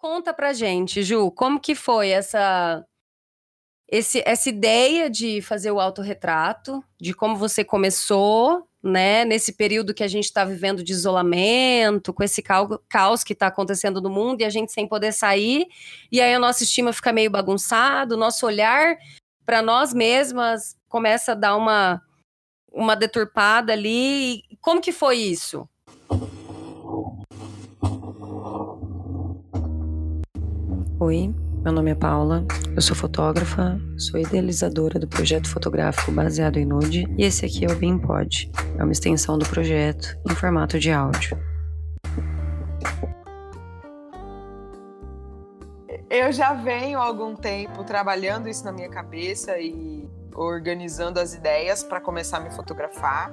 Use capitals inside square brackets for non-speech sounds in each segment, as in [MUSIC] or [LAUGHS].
Conta pra gente, Ju, como que foi essa esse, essa ideia de fazer o autorretrato, de como você começou, né, nesse período que a gente está vivendo de isolamento, com esse caos que está acontecendo no mundo e a gente sem poder sair, e aí a nossa estima fica meio bagunçado, o nosso olhar para nós mesmas começa a dar uma, uma deturpada ali. Como que foi isso? Oi, meu nome é Paula, eu sou fotógrafa, sou idealizadora do projeto fotográfico baseado em nude e esse aqui é o BeamPod, é uma extensão do projeto em formato de áudio. Eu já venho há algum tempo trabalhando isso na minha cabeça e organizando as ideias para começar a me fotografar.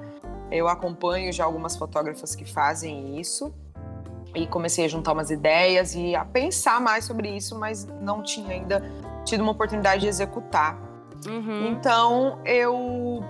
Eu acompanho já algumas fotógrafas que fazem isso e comecei a juntar umas ideias e a pensar mais sobre isso, mas não tinha ainda tido uma oportunidade de executar. Uhum. Então eu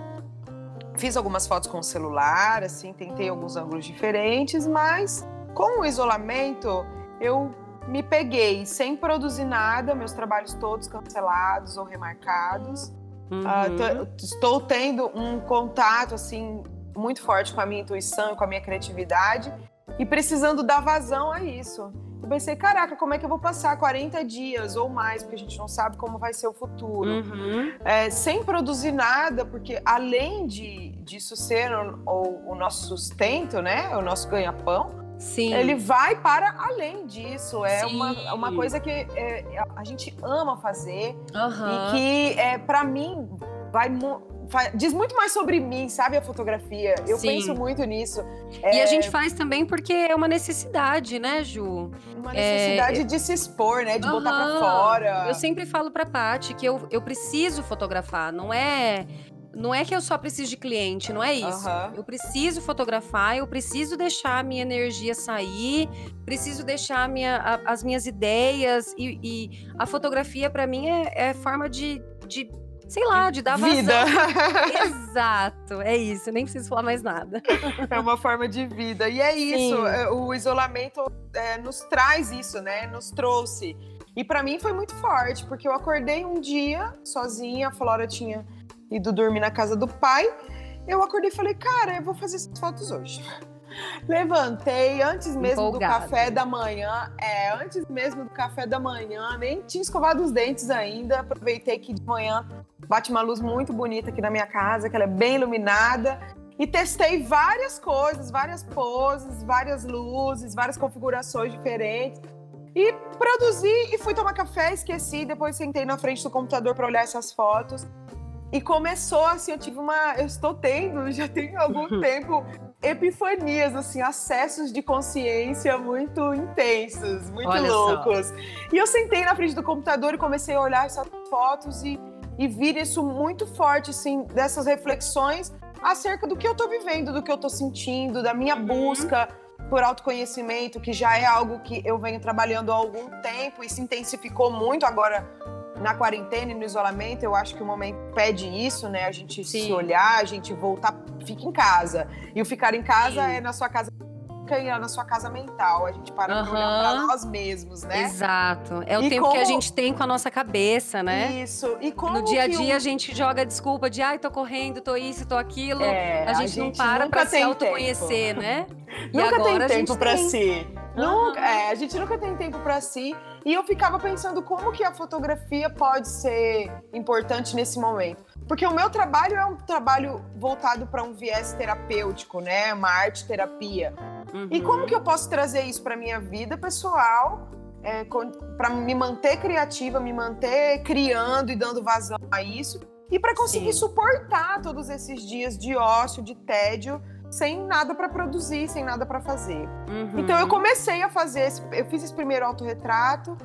fiz algumas fotos com o celular, assim, tentei alguns ângulos diferentes, mas com o isolamento eu me peguei sem produzir nada, meus trabalhos todos cancelados ou remarcados. Uhum. Uh, estou tendo um contato assim muito forte com a minha intuição e com a minha criatividade e precisando dar vazão a isso. Eu pensei, caraca, como é que eu vou passar 40 dias ou mais, porque a gente não sabe como vai ser o futuro, uhum. é, sem produzir nada, porque além de disso ser o, o, nosso sustento, né, o nosso ganha-pão, Sim. ele vai para além disso. É uma, é uma coisa que é, a gente ama fazer uhum. e que, é, para mim, vai diz muito mais sobre mim, sabe, a fotografia. Eu Sim. penso muito nisso. É... E a gente faz também porque é uma necessidade, né, Ju? Uma necessidade é... de se expor, né, de uhum. botar pra fora. Eu sempre falo pra Paty que eu, eu preciso fotografar, não é... Não é que eu só preciso de cliente, não é isso. Uhum. Eu preciso fotografar, eu preciso deixar a minha energia sair, preciso deixar minha, a, as minhas ideias. E, e a fotografia, para mim, é, é forma de, de sei lá, de dar vida. [LAUGHS] Exato, é isso, nem preciso falar mais nada. É uma forma de vida. E é isso, Sim. É, o isolamento é, nos traz isso, né? Nos trouxe. E para mim foi muito forte, porque eu acordei um dia sozinha, a Flora tinha ido dormir na casa do pai. Eu acordei e falei, cara, eu vou fazer essas fotos hoje. Levantei antes mesmo Empolgado. do café da manhã. É, antes mesmo do café da manhã, nem tinha escovado os dentes ainda. Aproveitei que de manhã bate uma luz muito bonita aqui na minha casa, que ela é bem iluminada. E testei várias coisas, várias poses, várias luzes, várias configurações diferentes. E produzi e fui tomar café, esqueci. Depois sentei na frente do computador para olhar essas fotos. E começou assim, eu tive uma. Eu estou tendo, [LAUGHS] já tem algum [LAUGHS] tempo, epifanias, assim, acessos de consciência muito intensos, muito Olha loucos. Só. E eu sentei na frente do computador e comecei a olhar essas fotos e, e vir isso muito forte, assim, dessas reflexões acerca do que eu tô vivendo, do que eu tô sentindo, da minha uhum. busca por autoconhecimento, que já é algo que eu venho trabalhando há algum tempo e se intensificou muito agora na quarentena e no isolamento, eu acho que o momento pede isso, né? A gente Sim. se olhar, a gente voltar, fica em casa. E o ficar em casa Sim. é na sua casa na sua casa mental. A gente para uhum. pra olhar pra nós mesmos, né? Exato. É o e tempo como... que a gente tem com a nossa cabeça, né? Isso. E como No dia a dia a gente joga desculpa de ai, tô correndo, tô isso, tô aquilo. É, a, gente a, gente não para pra se autoconhecer, tempo. né? nunca tem tempo pra tem. si. Nunca, é, a gente nunca tem tempo para si. E eu ficava pensando como que a fotografia pode ser importante nesse momento. Porque o meu trabalho é um trabalho voltado para um viés terapêutico, né? Uma arte terapia. Uhum. E como que eu posso trazer isso para minha vida pessoal, é, para me manter criativa, me manter criando e dando vazão a isso, e para conseguir Sim. suportar todos esses dias de ócio, de tédio, sem nada para produzir, sem nada para fazer. Uhum. Então eu comecei a fazer, esse, eu fiz esse primeiro autorretrato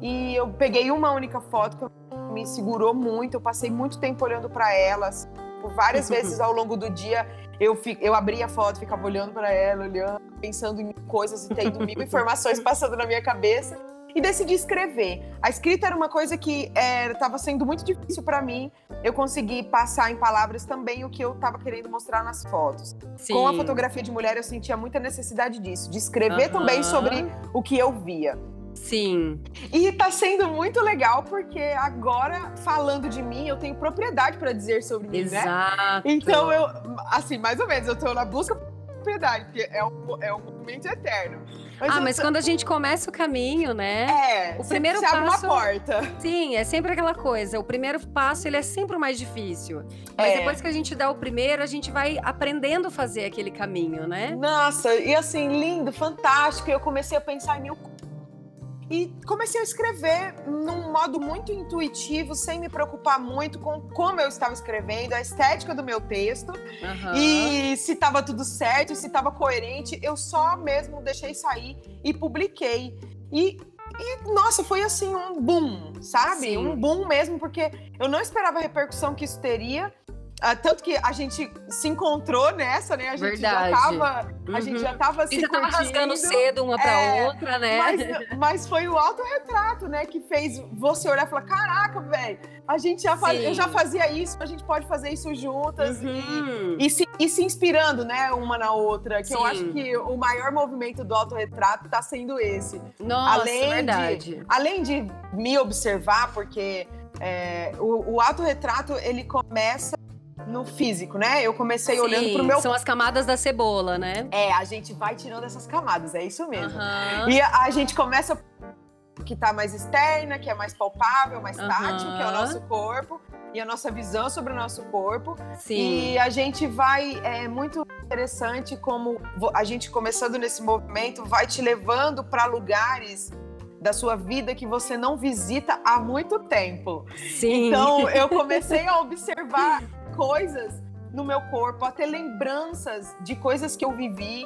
e eu peguei uma única foto que me segurou muito, eu passei muito tempo olhando para elas. Por várias [LAUGHS] vezes ao longo do dia eu, fi, eu abria a foto, ficava olhando para ela, olhando, pensando em coisas e tendo mil [LAUGHS] informações passando na minha cabeça e decidi escrever. A escrita era uma coisa que estava é, sendo muito difícil para mim. Eu consegui passar em palavras também o que eu estava querendo mostrar nas fotos. Sim. Com a fotografia de mulher, eu sentia muita necessidade disso, de escrever também sobre o que eu via. Sim. E tá sendo muito legal porque agora, falando de mim, eu tenho propriedade para dizer sobre mim, Exato. né? Então eu, assim, mais ou menos, eu tô na busca de propriedade, porque é um, é um movimento eterno. Mas ah, mas tô... quando a gente começa o caminho, né? É, o primeiro passo. abre uma porta. Sim, é sempre aquela coisa. O primeiro passo ele é sempre o mais difícil. Mas é. depois que a gente dá o primeiro, a gente vai aprendendo a fazer aquele caminho, né? Nossa, e assim, lindo, fantástico. Eu comecei a pensar em mil e comecei a escrever num modo muito intuitivo, sem me preocupar muito com como eu estava escrevendo, a estética do meu texto uhum. e se estava tudo certo, se estava coerente. Eu só mesmo deixei sair e publiquei. E e, nossa, foi assim um boom, sabe? Sim. Um boom mesmo, porque eu não esperava a repercussão que isso teria. Uh, tanto que a gente se encontrou nessa, né? A gente Verdade. já tava. Uhum. A gente já uhum. tava se já tava rasgando cedo uma pra é, outra, né? Mas, [LAUGHS] mas foi o autorretrato, né? Que fez você olhar e falar: caraca, velho, a gente já faz, eu já fazia isso, a gente pode fazer isso juntas. Uhum. E, e, se, e se inspirando, né, uma na outra. Que Sim. eu acho que o maior movimento do autorretrato tá sendo esse. Nossa, além verdade. De, além de me observar, porque. É, o, o autorretrato ele começa no físico, né? Eu comecei Sim, olhando pro meu. São as camadas da cebola, né? É, a gente vai tirando essas camadas, é isso mesmo. Uhum. E a, a gente começa que tá mais externa, que é mais palpável, mais uhum. tátil, que é o nosso corpo e a nossa visão sobre o nosso corpo. Sim. E a gente vai é muito interessante como a gente começando nesse movimento vai te levando para lugares da sua vida que você não visita há muito tempo. Sim. Então eu [LAUGHS] comecei a observar coisas no meu corpo, a ter lembranças de coisas que eu vivi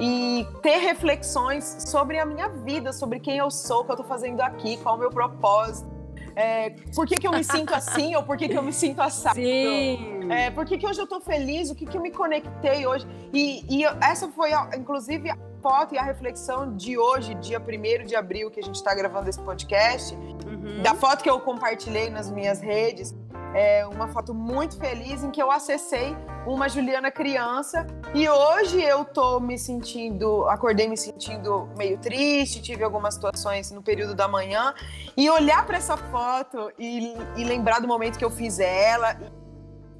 e ter reflexões sobre a minha vida, sobre quem eu sou, o que eu tô fazendo aqui, qual é o meu propósito. É, por que, que eu me sinto assim ou por que, que eu me sinto assado? Sim. É, por que, que hoje eu tô feliz? O que, que eu me conectei hoje? E, e essa foi, inclusive, a foto e a reflexão de hoje, dia 1 de abril, que a gente está gravando esse podcast, uhum. da foto que eu compartilhei nas minhas redes é uma foto muito feliz em que eu acessei uma Juliana criança e hoje eu tô me sentindo, acordei me sentindo meio triste, tive algumas situações no período da manhã e olhar para essa foto e, e, lembrar do momento que eu fiz ela,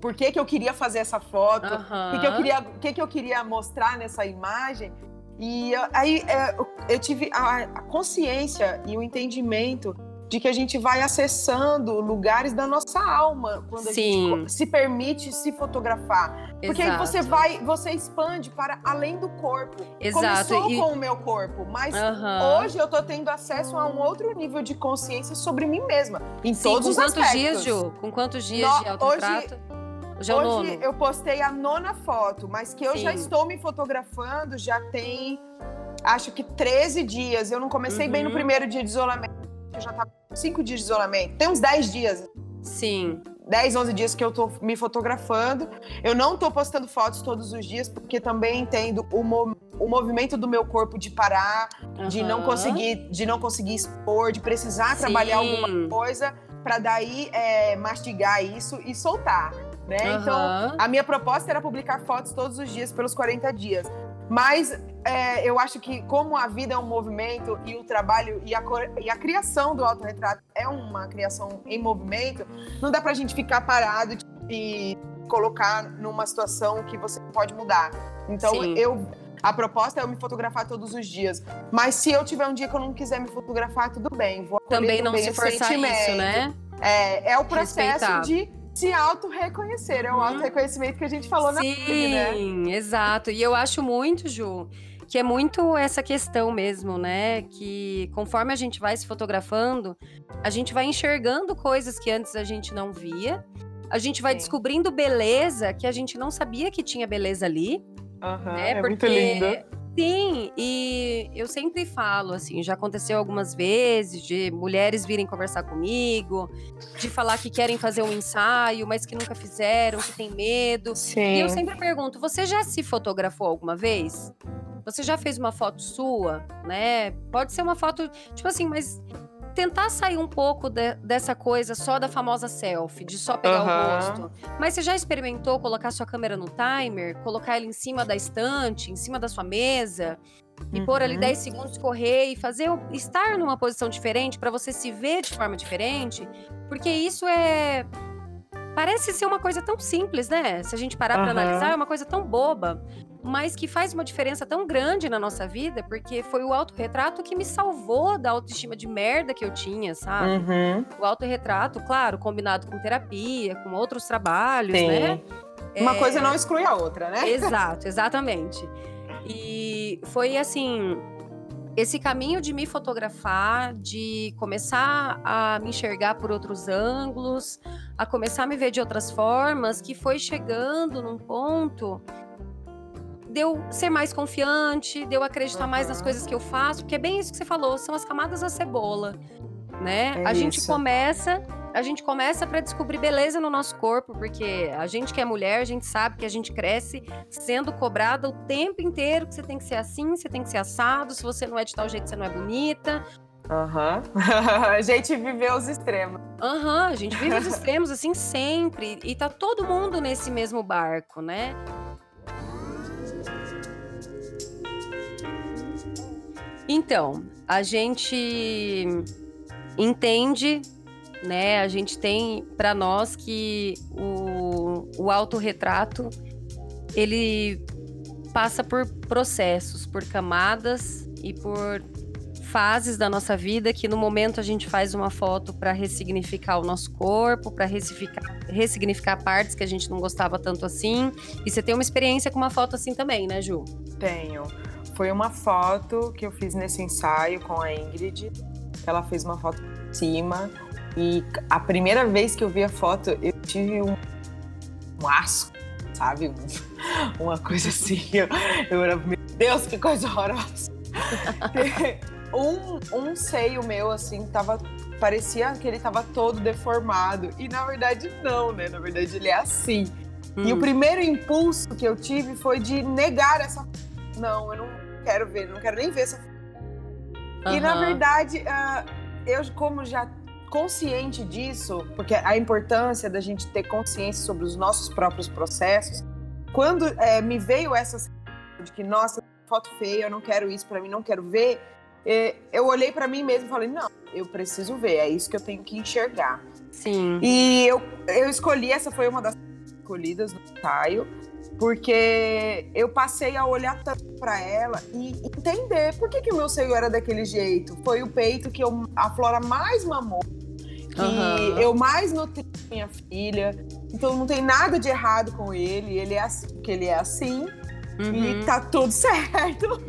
por que, que eu queria fazer essa foto, o uhum. que, que, eu queria, que, que eu queria mostrar nessa imagem. E aí é, eu tive a consciência e o entendimento de que a gente vai acessando lugares da nossa alma quando Sim. a gente se permite se fotografar. Porque Exato. aí você vai, você expande para além do corpo. Exato. Começou e... com o meu corpo, mas uhum. hoje eu tô tendo acesso a um outro nível de consciência sobre mim mesma. Em Sim, todos com os quantos aspectos. dias, Ju? Com quantos dias no, de autorretrato? Hoje, hoje eu postei a nona foto, mas que eu Sim. já estou me fotografando já tem acho que 13 dias. Eu não comecei uhum. bem no uhum. primeiro dia de isolamento eu já com cinco dias de isolamento. Tem uns 10 dias. Sim. 10, 11 dias que eu tô me fotografando. Eu não tô postando fotos todos os dias, porque também entendo o, mo o movimento do meu corpo de parar, uhum. de não conseguir, de não conseguir expor, de precisar Sim. trabalhar alguma coisa para daí é, mastigar isso e soltar. Né? Uhum. Então, a minha proposta era publicar fotos todos os dias pelos 40 dias. Mas é, eu acho que, como a vida é um movimento e o trabalho e a, e a criação do autorretrato é uma criação em movimento, não dá pra gente ficar parado e colocar numa situação que você pode mudar. Então, Sim. eu. A proposta é eu me fotografar todos os dias. Mas se eu tiver um dia que eu não quiser me fotografar, tudo bem. Vou Também não se forçar isso, né? É, é o processo Respeitar. de se auto-reconhecer. É o uhum. auto-reconhecimento que a gente falou Sim, na vida, né? Sim, exato. E eu acho muito, Ju, que é muito essa questão mesmo, né? Que conforme a gente vai se fotografando, a gente vai enxergando coisas que antes a gente não via. A gente vai Sim. descobrindo beleza que a gente não sabia que tinha beleza ali. Uhum, né? É Porque muito lindo Sim, e eu sempre falo, assim, já aconteceu algumas vezes de mulheres virem conversar comigo, de falar que querem fazer um ensaio, mas que nunca fizeram, que tem medo. Sim. E eu sempre pergunto: você já se fotografou alguma vez? Você já fez uma foto sua, né? Pode ser uma foto, tipo assim, mas tentar sair um pouco de, dessa coisa só da famosa selfie, de só pegar uhum. o rosto. Mas você já experimentou colocar sua câmera no timer, colocar ela em cima da estante, em cima da sua mesa? e uhum. pôr ali 10 segundos, correr e fazer estar numa posição diferente para você se ver de forma diferente, porque isso é parece ser uma coisa tão simples, né? Se a gente parar uhum. para analisar, é uma coisa tão boba, mas que faz uma diferença tão grande na nossa vida, porque foi o autorretrato que me salvou da autoestima de merda que eu tinha, sabe? Uhum. O autorretrato, claro, combinado com terapia, com outros trabalhos, Sim. né? Uma é... coisa não exclui a outra, né? Exato, exatamente. E foi assim, esse caminho de me fotografar, de começar a me enxergar por outros ângulos, a começar a me ver de outras formas, que foi chegando num ponto de eu ser mais confiante, de eu acreditar mais nas coisas que eu faço, porque é bem isso que você falou, são as camadas da cebola, né? É a isso. gente começa a gente começa para descobrir beleza no nosso corpo, porque a gente que é mulher, a gente sabe que a gente cresce sendo cobrada o tempo inteiro que você tem que ser assim, você tem que ser assado, se você não é de tal jeito, você não é bonita. Aham. Uhum. [LAUGHS] a gente viveu os extremos. Aham, uhum, a gente vive os extremos assim sempre. E tá todo mundo nesse mesmo barco, né? Então, a gente entende né? A gente tem para nós que o, o autorretrato ele passa por processos, por camadas e por fases da nossa vida que no momento a gente faz uma foto para ressignificar o nosso corpo, para ressignificar, ressignificar partes que a gente não gostava tanto assim. E você tem uma experiência com uma foto assim também, né, Ju? Tenho. Foi uma foto que eu fiz nesse ensaio com a Ingrid. Ela fez uma foto de cima e a primeira vez que eu vi a foto, eu tive um, um asco, sabe? Um, [LAUGHS] uma coisa assim. Eu, eu era, meu Deus, que coisa horrorosa. [LAUGHS] um, um seio meu, assim, tava. Parecia que ele tava todo deformado. E na verdade, não, né? Na verdade, ele é assim. Hum. E o hum. primeiro impulso que eu tive foi de negar essa. Não, eu não quero ver, não quero nem ver essa. Uhum. E na verdade, uh, eu, como já consciente disso, porque a importância da gente ter consciência sobre os nossos próprios processos, quando é, me veio essa de que, nossa, foto feia, eu não quero isso para mim, não quero ver, é, eu olhei para mim mesmo e falei, não, eu preciso ver, é isso que eu tenho que enxergar. Sim. E eu, eu escolhi, essa foi uma das escolhidas no ensaio, porque eu passei a olhar tanto para ela e entender por que, que o meu seio era daquele jeito. Foi o peito que eu, a Flora mais mamou que uhum. eu mais nutri minha filha. Então não tem nada de errado com ele, ele é assim, porque ele é assim. Uhum. E tá tudo [LAUGHS] certo.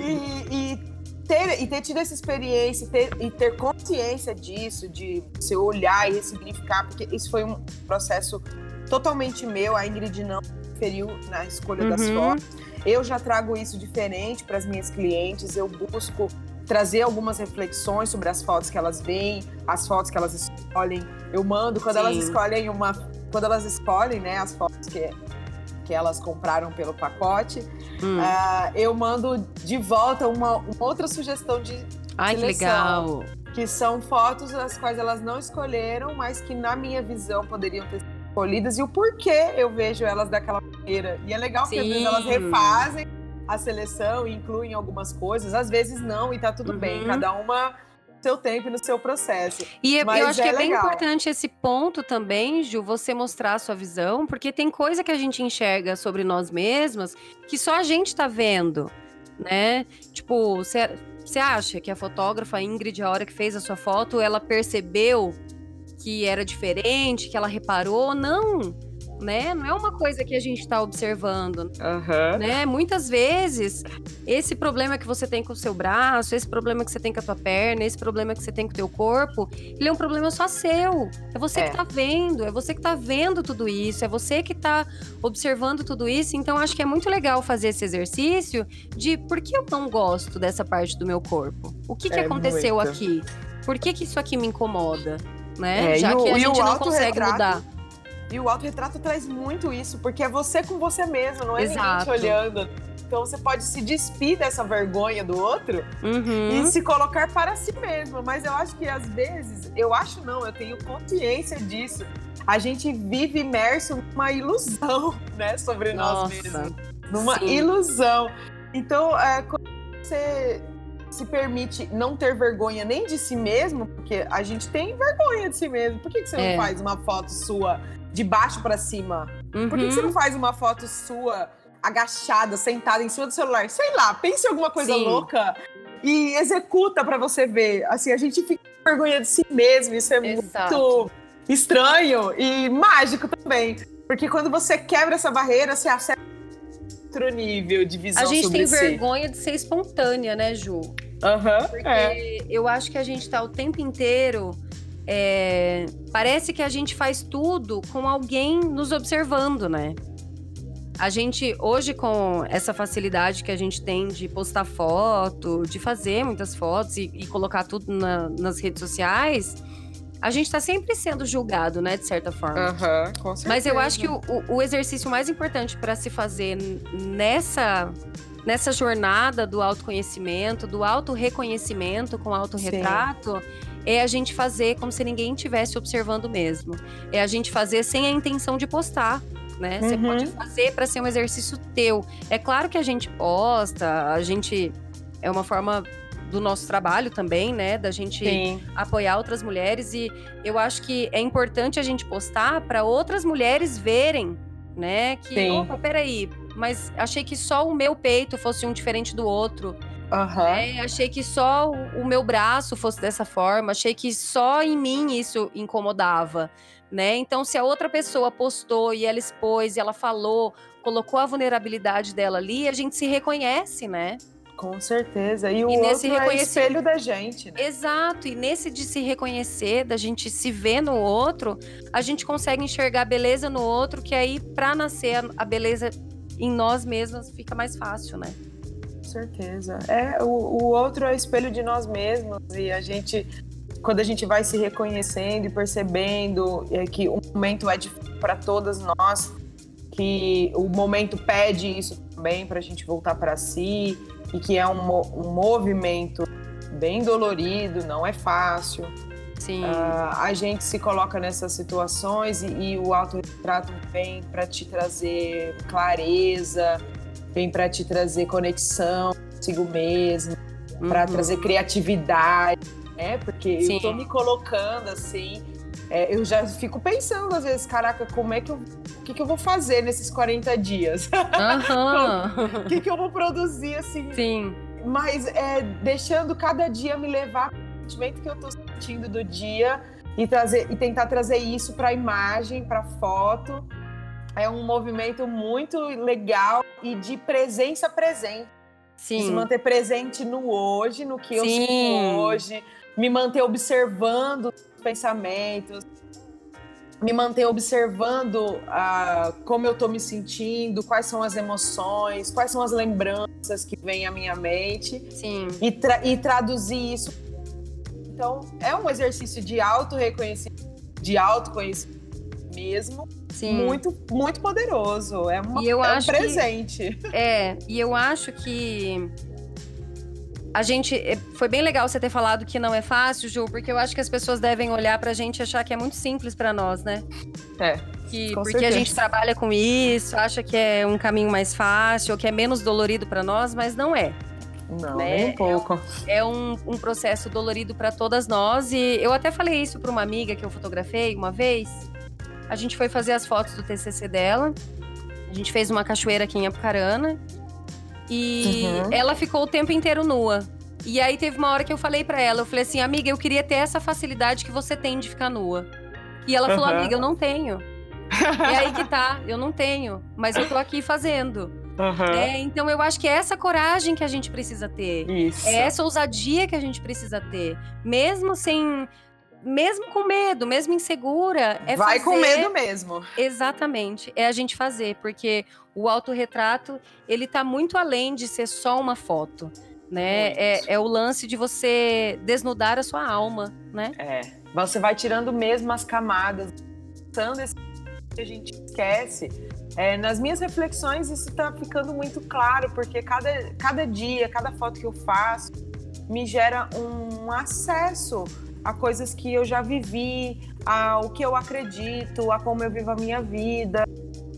e, e, ter, e ter tido essa experiência ter, e ter consciência disso, de se olhar e ressignificar, porque isso foi um processo totalmente meu. A Ingrid não feriu na escolha uhum. das fotos. Eu já trago isso diferente para as minhas clientes. Eu busco trazer algumas reflexões sobre as fotos que elas veem, as fotos que elas escolhem. Eu mando quando Sim. elas escolhem uma, quando elas escolhem, né, as fotos que que elas compraram pelo pacote, hum. uh, eu mando de volta uma, uma outra sugestão de Ai, seleção, que legal! Que são fotos as quais elas não escolheram, mas que na minha visão poderiam ter sido escolhidas e o porquê eu vejo elas daquela maneira. E é legal Sim. que às vezes elas refazem a seleção e incluem algumas coisas, às vezes não, e tá tudo uhum. bem, cada uma seu tempo e no seu processo. E é, eu acho é que é legal. bem importante esse ponto também, Ju, você mostrar a sua visão, porque tem coisa que a gente enxerga sobre nós mesmas que só a gente tá vendo, né? Tipo, você acha que a fotógrafa Ingrid, a hora que fez a sua foto, ela percebeu que era diferente, que ela reparou? Não né? Não é uma coisa que a gente está observando, uhum. né? Muitas vezes, esse problema que você tem com o seu braço, esse problema que você tem com a tua perna, esse problema que você tem com o teu corpo, ele é um problema só seu. É você é. que está vendo, é você que está vendo tudo isso, é você que está observando tudo isso. Então, acho que é muito legal fazer esse exercício de por que eu não gosto dessa parte do meu corpo? O que, que é aconteceu muito. aqui? Por que, que isso aqui me incomoda? Né? É, Já que a gente não consegue mudar. E o autorretrato traz muito isso, porque é você com você mesmo, não é Exato. ninguém te olhando. Então você pode se despir dessa vergonha do outro uhum. e se colocar para si mesmo. Mas eu acho que às vezes, eu acho não, eu tenho consciência disso. A gente vive imerso numa ilusão, [LAUGHS] né, sobre Nossa, nós mesmos. Numa sim. ilusão. Então, é, você se permite não ter vergonha nem de si mesmo, porque a gente tem vergonha de si mesmo. Por que, que você é. não faz uma foto sua de baixo para cima? Uhum. Por que, que, você uhum. não faz uma foto sua agachada, sentada em cima do celular? Sei lá, pense em alguma coisa Sim. louca e executa para você ver. Assim, a gente fica com vergonha de si mesmo. Isso é Exato. muito estranho e mágico também. Porque quando você quebra essa barreira, você acerta outro nível de visão A gente tem si. vergonha de ser espontânea, né, Ju? Aham. Uhum, Porque é. eu acho que a gente tá o tempo inteiro. É, parece que a gente faz tudo com alguém nos observando, né? A gente, hoje, com essa facilidade que a gente tem de postar foto, de fazer muitas fotos e, e colocar tudo na, nas redes sociais, a gente está sempre sendo julgado, né, de certa forma. Uhum, com certeza. Mas eu acho que o, o exercício mais importante para se fazer nessa nessa jornada do autoconhecimento, do autorreconhecimento com autorretrato, é a gente fazer como se ninguém estivesse observando mesmo. É a gente fazer sem a intenção de postar. Né? Você uhum. pode fazer para ser um exercício teu. É claro que a gente posta, a gente é uma forma do nosso trabalho também, né? Da gente Sim. apoiar outras mulheres. E eu acho que é importante a gente postar para outras mulheres verem, né? Que, Sim. opa, peraí, mas achei que só o meu peito fosse um diferente do outro. Uhum. Né? Achei que só o meu braço fosse dessa forma, achei que só em mim isso incomodava, né? Então, se a outra pessoa postou e ela expôs e ela falou, colocou a vulnerabilidade dela ali, a gente se reconhece, né? Com certeza. E o e outro é espelho da gente. Né? Exato. E nesse de se reconhecer, da gente se ver no outro, a gente consegue enxergar a beleza no outro, que aí, para nascer a beleza em nós mesmos, fica mais fácil, né? Com certeza. É, o, o outro é espelho de nós mesmos. E a gente, quando a gente vai se reconhecendo e percebendo é que o momento é difícil para todas nós, que o momento pede isso também para a gente voltar para si e que é um, um movimento bem dolorido, não é fácil. Sim. Uh, a gente se coloca nessas situações e, e o autorretrato vem para te trazer clareza, vem para te trazer conexão consigo mesmo, uhum. para trazer criatividade, né? Porque Sim. eu tô me colocando assim, é, eu já fico pensando às vezes, caraca, como é que eu, o que, que eu vou fazer nesses 40 dias? Uhum. [LAUGHS] o que, que eu vou produzir assim? Sim. Mas é, deixando cada dia me levar o sentimento que eu tô sentindo do dia e trazer e tentar trazer isso para a imagem, para foto. É um movimento muito legal e de presença presente. Sim. se manter presente no hoje, no que eu Sim. sinto hoje, me manter observando pensamentos, me manter observando ah, como eu estou me sentindo, quais são as emoções, quais são as lembranças que vêm à minha mente. Sim. E, tra e traduzir isso. Então, é um exercício de auto-reconhecimento, de autoconhecimento mesmo. Sim. Muito, muito poderoso. É, uma, é um presente. Que, é, e eu acho que a gente. Eh, foi bem legal você ter falado que não é fácil, Ju, porque eu acho que as pessoas devem olhar pra gente e achar que é muito simples para nós, né? É. Que, porque certeza. a gente trabalha com isso, acha que é um caminho mais fácil, ou que é menos dolorido para nós, mas não é. Não, né? nem um pouco. É um, é um, um processo dolorido para todas nós. E eu até falei isso para uma amiga que eu fotografei uma vez. A gente foi fazer as fotos do TCC dela. A gente fez uma cachoeira aqui em Apucarana. E uhum. ela ficou o tempo inteiro nua. E aí teve uma hora que eu falei para ela, eu falei assim, amiga, eu queria ter essa facilidade que você tem de ficar nua. E ela falou, amiga, eu não tenho. [LAUGHS] é aí que tá, eu não tenho, mas eu tô aqui fazendo. Uhum. É, então eu acho que é essa coragem que a gente precisa ter. Isso. É essa ousadia que a gente precisa ter. Mesmo sem. Mesmo com medo, mesmo insegura. É Vai fazer... com medo mesmo. Exatamente. É a gente fazer, porque o autorretrato, ele tá muito além de ser só uma foto. Né? É, é o lance de você desnudar a sua alma, né? É. Você vai tirando mesmo as camadas, passando esse que a gente esquece. É, nas minhas reflexões, isso está ficando muito claro, porque cada, cada dia, cada foto que eu faço, me gera um acesso a coisas que eu já vivi, ao que eu acredito, a como eu vivo a minha vida,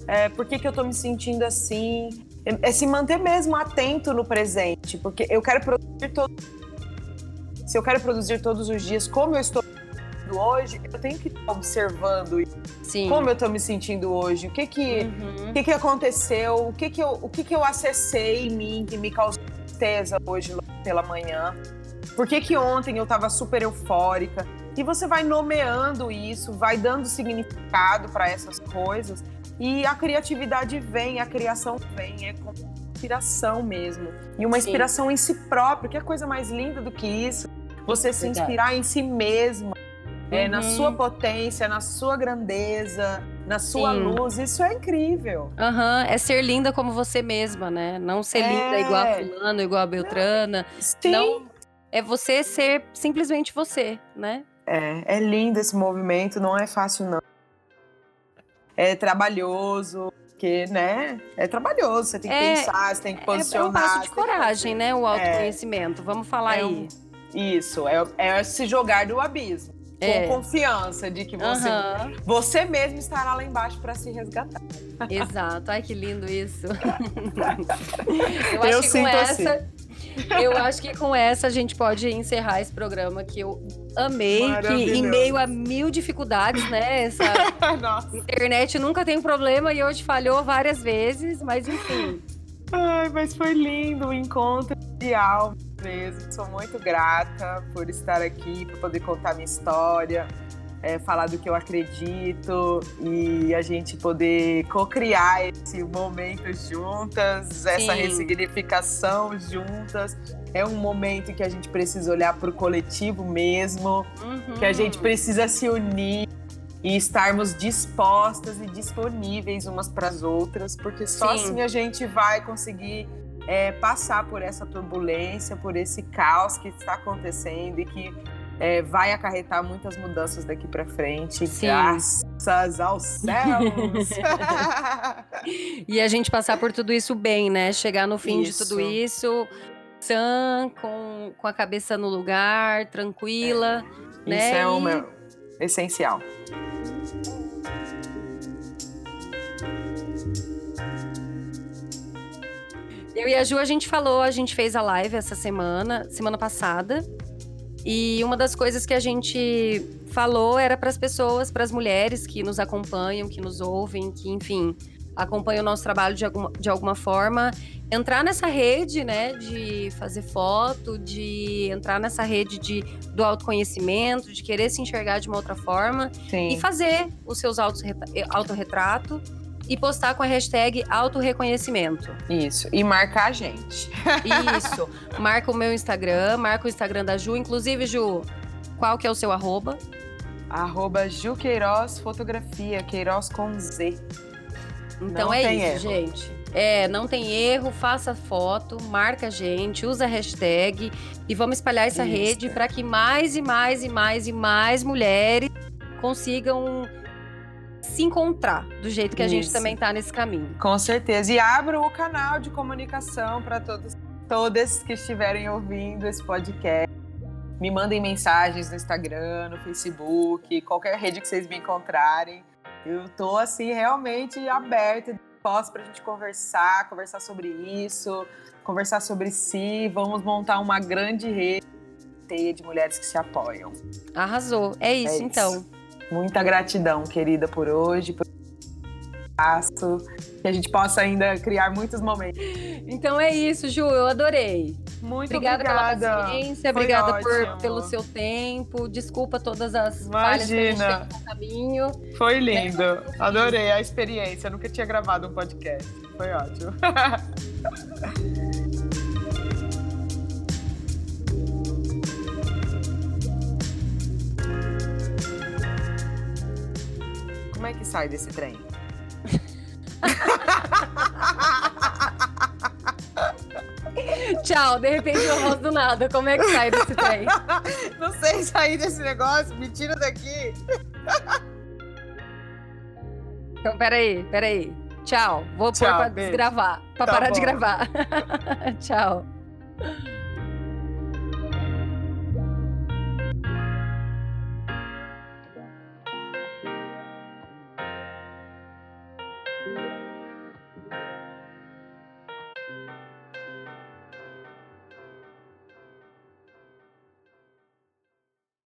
é, por que, que eu estou me sentindo assim. é, é se manter mesmo atento no presente, porque eu quero produzir todo. Se eu quero produzir todos os dias como eu estou hoje, eu tenho que estar observando Sim. como eu estou me sentindo hoje, o que que, uhum. o que, que aconteceu, o que que, eu, o que que eu acessei em mim que me causou tristeza hoje pela manhã, por que que ontem eu estava super eufórica. E você vai nomeando isso, vai dando significado para essas coisas e a criatividade vem, a criação vem, é com inspiração mesmo. E uma inspiração Sim. em si próprio, que é coisa mais linda do que isso. Você se inspirar em si mesma, é, na uhum. sua potência, na sua grandeza, na sua Sim. luz. Isso é incrível. Uhum. É ser linda como você mesma, né? Não ser é. linda igual a fulano, igual a Beltrana. Sim. Não, é você ser simplesmente você, né? É, é lindo esse movimento, não é fácil não. É trabalhoso, porque, né, é trabalhoso, você tem que é, pensar, você tem que posicionar. É um passo de coragem, né, o autoconhecimento, é, vamos falar é aí. Um, isso, é, é se jogar do abismo com é. confiança de que você, uhum. você mesmo estará lá embaixo para se resgatar. Exato. Ai, que lindo isso. [LAUGHS] eu acho eu que com essa. Assim. Eu acho que com essa a gente pode encerrar esse programa que eu amei, que em meio a mil dificuldades, né? Essa [LAUGHS] internet nunca tem problema e hoje falhou várias vezes, mas enfim. Ai, mas foi lindo o encontro de alma mesmo. Sou muito grata por estar aqui, por poder contar minha história, é, falar do que eu acredito e a gente poder co-criar esse momento juntas, Sim. essa ressignificação juntas. É um momento que a gente precisa olhar para o coletivo mesmo, uhum. que a gente precisa se unir e estarmos dispostas e disponíveis umas para as outras, porque só Sim. assim a gente vai conseguir é, passar por essa turbulência, por esse caos que está acontecendo e que é, vai acarretar muitas mudanças daqui para frente, Sim. graças aos céus. [LAUGHS] e a gente passar por tudo isso bem, né? Chegar no fim isso. de tudo isso sã, com, com a cabeça no lugar, tranquila. É. Né? Isso é o meu essencial. Eu e a Ju, a gente falou, a gente fez a live essa semana, semana passada. E uma das coisas que a gente falou era para as pessoas, para as mulheres que nos acompanham, que nos ouvem, que, enfim, acompanham o nosso trabalho de alguma, de alguma forma, entrar nessa rede, né, de fazer foto, de entrar nessa rede de, do autoconhecimento, de querer se enxergar de uma outra forma Sim. e fazer os seus autorretrato e postar com a hashtag autorreconhecimento. Isso. E marcar a gente. Isso. [LAUGHS] Marca o meu Instagram, marca o Instagram da Ju. Inclusive, Ju, qual que é o seu arroba? Arroba Ju Queiroz Fotografia, Queiroz com Z. Então não é isso, erro. gente. É, não tem erro, faça foto, marca a gente, usa a hashtag e vamos espalhar essa isso. rede para que mais e mais e mais e mais mulheres consigam se encontrar do jeito que a gente também está nesse caminho. Com certeza. E abro o canal de comunicação para todos, todas que estiverem ouvindo esse podcast. Me mandem mensagens no Instagram, no Facebook, qualquer rede que vocês me encontrarem. Eu tô assim realmente aberta, disposta para a gente conversar, conversar sobre isso, conversar sobre si. Vamos montar uma grande rede de mulheres que se apoiam. Arrasou. É isso, é isso. então. Muita gratidão, querida, por hoje, por espaço, que a gente possa ainda criar muitos momentos. Então é isso, Ju, eu adorei. Muito obrigada, obrigada. pela paciência, Foi obrigada por, pelo seu tempo. Desculpa todas as Imagina. falhas que a gente teve no caminho. Foi lindo. Adorei a experiência. Eu nunca tinha gravado um podcast. Foi ótimo. [LAUGHS] que sai desse trem? Tchau, de repente eu rosto do nada. Como é que sai desse trem? [LAUGHS] Não sei sair desse negócio, me tira daqui. Então, peraí, peraí. Tchau. Vou pôr pra beijo. desgravar. Pra tá parar bom. de gravar. [LAUGHS] Tchau.